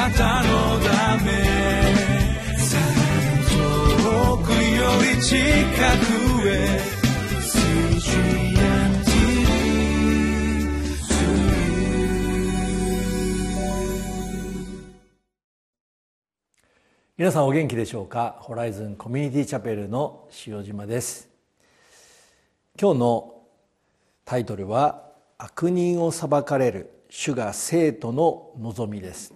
なたのため遠くより近くへ皆さんお元気でしょうか？ホライズンコミュニティチャペルの塩島です。今日のタイトルは悪人を裁かれる主が生徒の望みです。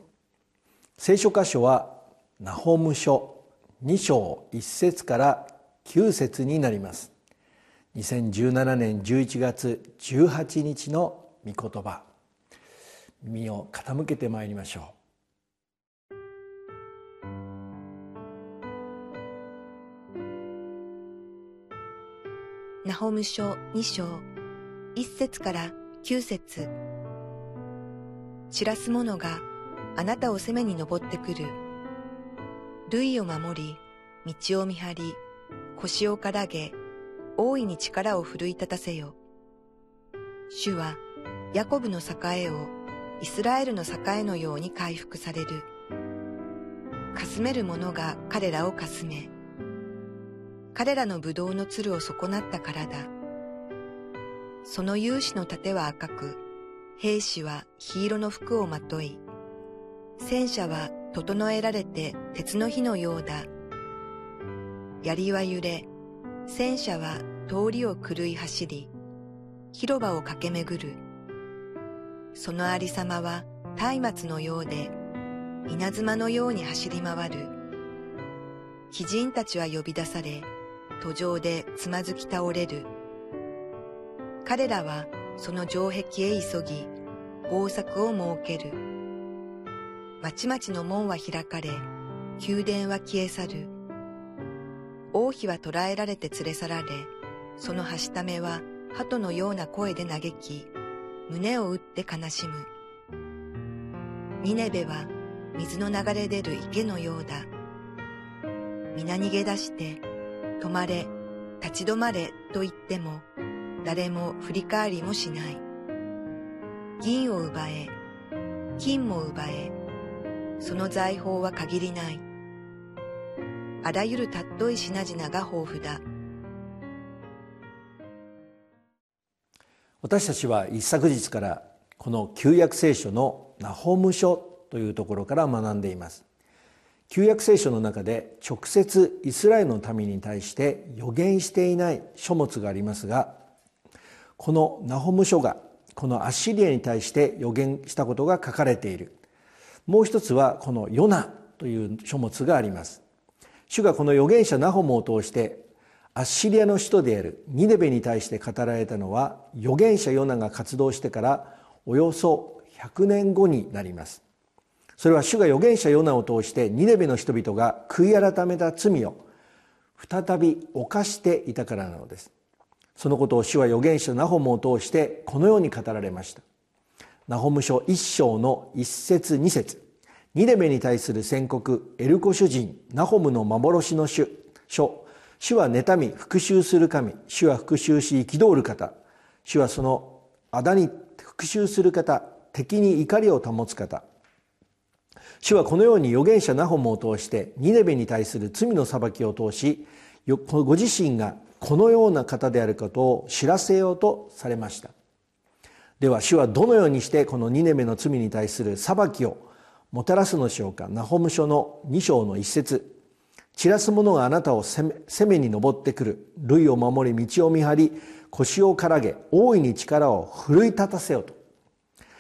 聖書箇所はナホム書2章1節から9節になります。2017年11月18日の御言葉。耳を傾けてまいりましょう。ナホム書2章1節から9節。散らす者があなたを攻めに登ってくる。類を守り、道を見張り、腰をからげ、大いに力を奮い立たせよ。主は、ヤコブの栄をイスラエルの栄のように回復される。かすめる者が彼らをかすめ、彼らの葡萄の鶴を損なったからだ。その勇士の盾は赤く、兵士は黄色の服をまとい、戦車は整えられて鉄の火のようだ。槍は揺れ、戦車は通りを狂い走り、広場を駆け巡る。そのありさまは松明のようで、稲妻のように走り回る。鬼人たちは呼び出され、途上でつまずき倒れる。彼らはその城壁へ急ぎ、方策を設ける。町々の門は開かれ、宮殿は消え去る。王妃は捕らえられて連れ去られ、そのはしためは鳩のような声で嘆き、胸を打って悲しむ。ニネベは水の流れ出る池のようだ。皆逃げ出して、止まれ、立ち止まれと言っても、誰も振り返りもしない。銀を奪え、金も奪え、その財宝は限りない。あらゆる尊い品々が豊富だ。私たちは一昨日からこの旧約聖書のナホム書というところから学んでいます。旧約聖書の中で直接イスラエルの民に対して予言していない書物がありますがこのナホム書がこのアッシリアに対して予言したことが書かれているもう一つはこのヨナという書物があります。主がこの預言者ナホムを通してアッシリアの首都であるニネベに対して語られたのは預言者ヨナが活動してからおよそ100年後になります。それは主が預言者ヨナを通してニネベの人々が悔い改めた罪を再び犯していたからなのです。そのことを主は預言者ナホムを通してこのように語られました。ナホム書一章の一節二節。ニネベに対する宣告エルコ主人ナホムの幻の書書。主は妬み復讐する神。主は復讐し憤る方。主はその仇に復讐する方敵に怒りを保つ方。主はこのように預言者ナホムを通してニネベに対する罪の裁きを通しご自身がこのような方であることを知らせようとされました。では主はどのようにしてこのニネベの罪に対する裁きをもたらすのでしょうか。ナホム書の2章の一節。散らす者があなたを攻め攻めに登ってくる。類を守り道を見張り腰をからげ大いに力を奮い立たせよと。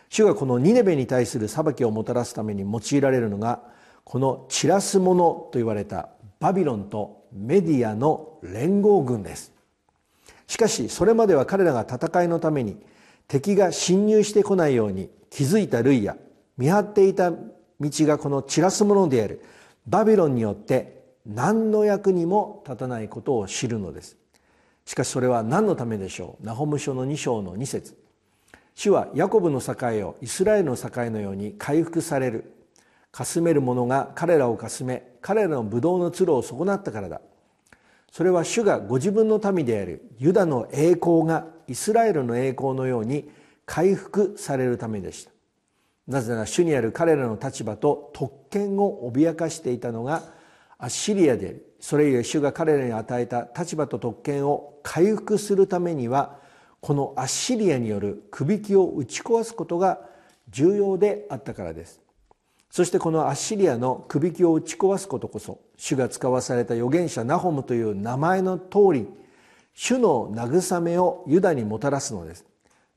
主がこのニネベに対する裁きをもたらすために用いられるのがこの散らす者と言われたバビロンとメディアの連合軍です。しかしそれまでは彼らが戦いのために敵が侵入してこないように築いた類や見張っていた道がこの散らすものである。バビロンによって何の役にも立たないことを知るのです。しかしそれは何のためでしょう？ナホム書の2章の2節。主はヤコブの境をイスラエルの境のように回復される。かすめる者が彼らをかすめ彼らのブドウの鶴を損なったからだ。それは主がご自分の民であるユダの栄光がイスラエルの栄光のように回復されるためでした。なぜなら主にある彼らの立場と特権を脅かしていたのがアッシリアであるそれゆえ主が彼らに与えた立場と特権を回復するためにはこのアッシリアによるくびきを打ち壊すことが重要であったからです。そしてこのアッシリアのくびきを打ち壊すことこそ主が使わされた預言者ナホムという名前の通り主の慰めをユダにもたらすのです。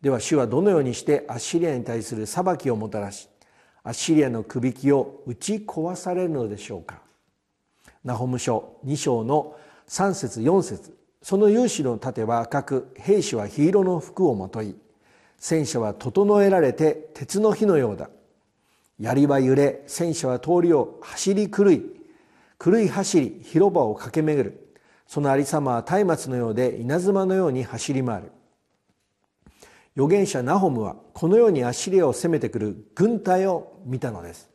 では主はどのようにしてアッシリアに対する裁きをもたらしアッシリアのくびきを打ち壊されるのでしょうか。ナホム書2章の3節4節。その勇士の盾は赤く兵士は黄色の服をまとい戦車は整えられて鉄の火のようだ。槍は揺れ戦車は通りを走り狂い狂い走り広場を駆け巡る。そのありさまは松明のようで稲妻のように走り回る。預言者ナホムはこのようにアッシリアを攻めてくる軍隊を見たのです。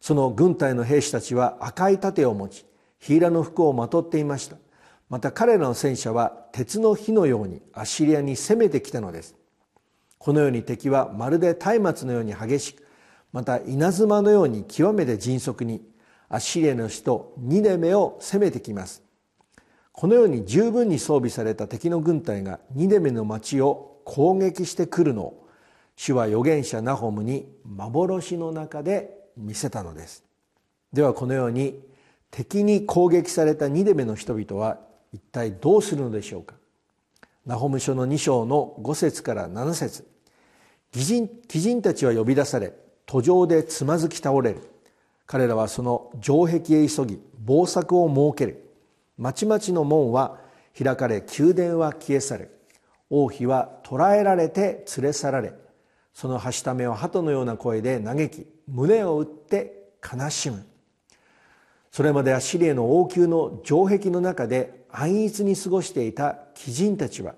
その軍隊の兵士たちは赤い盾を持ちヒーラの服をまとっていました。また彼らの戦車は鉄の火のようにアッシリアに攻めてきたのです。このように敵はまるで松明のように激しくまた稲妻のように極めて迅速にアッシリアの首都ニネメを攻めてきます。このように十分に装備された敵の軍隊がニネメの町を攻撃してくるのを主は預言者ナホムに幻の中で見せたのです。ではこのように敵に攻撃されたニデメの人々は一体どうするのでしょうか。ナホム書の2章の5節から7節。鬼人鬼人たちは呼び出され途上でつまずき倒れる。彼らはその城壁へ急ぎ防策を設ける。町々の門は開かれ宮殿は消え去る王妃は捕らえられて連れ去られそのはしためは鳩のような声で嘆き胸を打って悲しむ。それまでアシリアの王宮の城壁の中で安逸に過ごしていた貴人たちは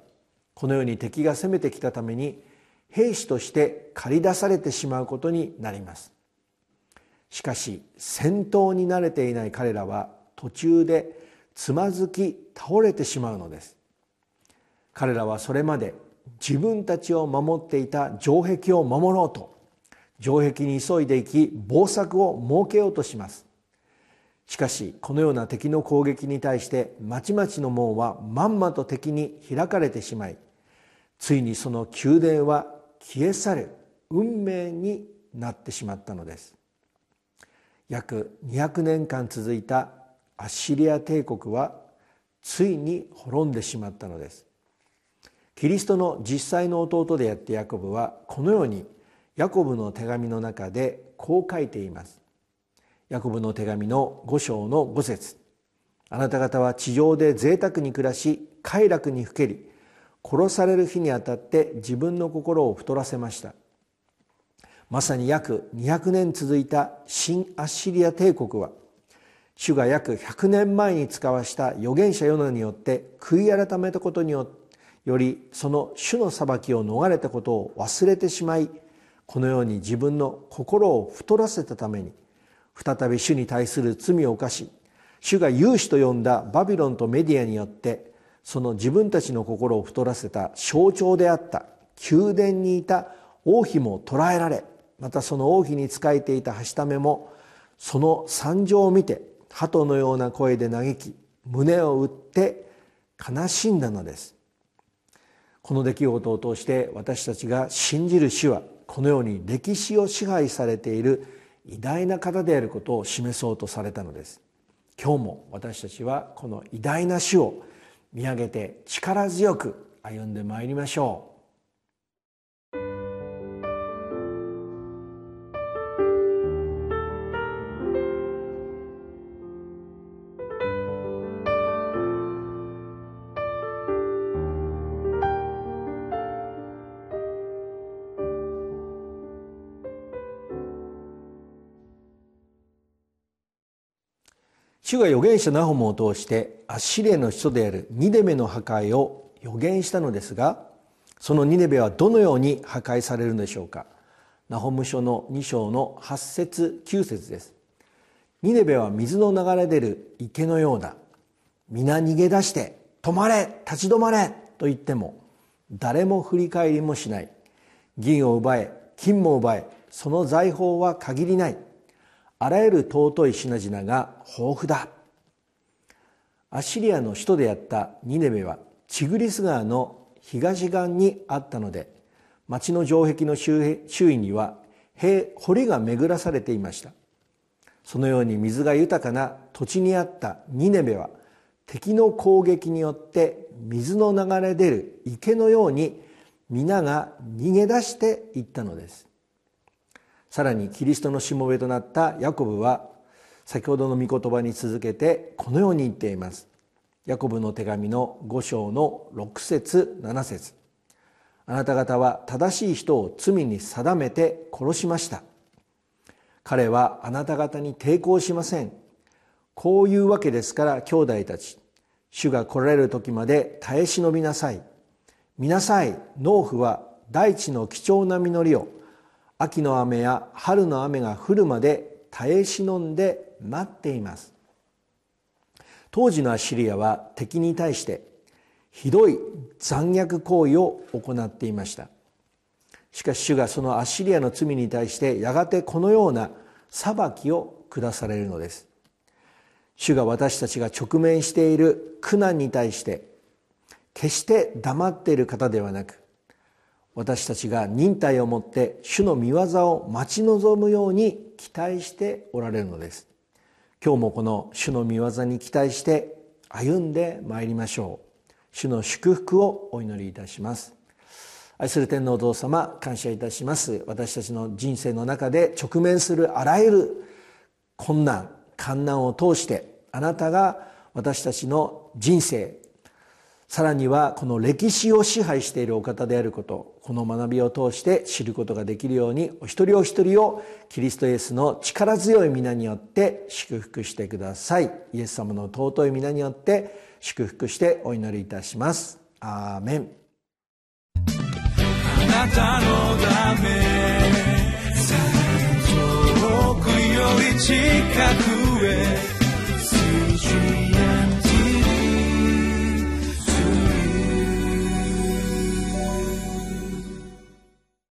このように敵が攻めてきたために兵士として駆り出されてしまうことになります。しかし戦闘に慣れていない彼らは途中でつまずき倒れてしまうのです。彼らはそれまで自分たちを守っていた城壁を守ろうと城壁に急いで行き防策を設けようとします。しかしこのような敵の攻撃に対して町々の門はまんまと敵に開かれてしまいついにその宮殿は消え去る運命になってしまったのです。約200年間続いたアッシリア帝国はついに滅んでしまったのです。キリストの実際の弟であってヤコブはこのようにヤコブの手紙の中でこう書いています。ヤコブの手紙の5章の5節。あなた方は地上で贅沢に暮らし快楽にふけり殺される日にあたって自分の心を太らせました。まさに約200年続いた新アッシリア帝国は主が約100年前に使わした預言者ヨナによって悔い改めたことによりその主の裁きを逃れたことを忘れてしまいこのように自分の心を太らせたために再び主に対する罪を犯し主が勇士と呼んだバビロンとメディアによってその自分たちの心を太らせた象徴であった宮殿にいた王妃も捕らえられまたその王妃に仕えていたはしためもその惨状を見て鳩のような声で嘆き胸を打って悲しんだのです。この出来事を通して私たちが信じる主はこのように歴史を支配されている偉大な方であることを示そうとされたのです。今日も私たちはこの偉大な主を見上げて力強く歩んでまいりましょう。主が預言者ナホムを通してアッシリアの首都であるニデベの破壊を予言したのですがそのニデベはどのように破壊されるのでしょうか？ナホム書の2章の8節9節です。ニデベは水の流れ出る池のようだ皆逃げ出して止まれ立ち止まれと言っても誰も振り返りもしない。銀を奪え金も奪えその財宝は限りない。あらゆる尊い品々が豊富だ。アッシリアの首都であったニネベはチグリス川の東岸にあったので町の城壁の周囲には堀が巡らされていました。そのように水が豊かな土地にあったニネベは敵の攻撃によって水の流れ出る池のように皆が逃げ出していったのです。さらにキリストのしもべとなったヤコブは先ほどの御言葉に続けてこのように言っています。ヤコブの手紙の5章の6節7節。あなた方は正しい人を罪に定めて殺しました。彼はあなた方に抵抗しません。こういうわけですから兄弟たち主が来られる時まで耐え忍びなさい。見なさい。農夫は大地の貴重な実りを。秋の雨や春の雨が降るまで耐え忍んで待っています。当時のアッシリアは敵に対してひどい残虐行為を行っていました。しかし主がそのアッシリアの罪に対してやがてこのような裁きを下されるのです。主が私たちが直面している苦難に対して決して黙っている方ではなく私たちが忍耐をもって主の御業を待ち望むように期待しておられるのです。今日もこの主の御業に期待して歩んでまいりましょう。主の祝福をお祈りいたします。愛する天皇お父様感謝いたします。私たちの人生の中で直面するあらゆる困難困難を通してあなたが私たちの人生さらにはこの歴史を支配しているお方であることこの学びを通して知ることができるようにお一人お一人をキリストイエスの力強い皆によって祝福してください。イエス様の尊い皆によって祝福してお祈りいたします。アーメン。あなたのため遠くより近くへ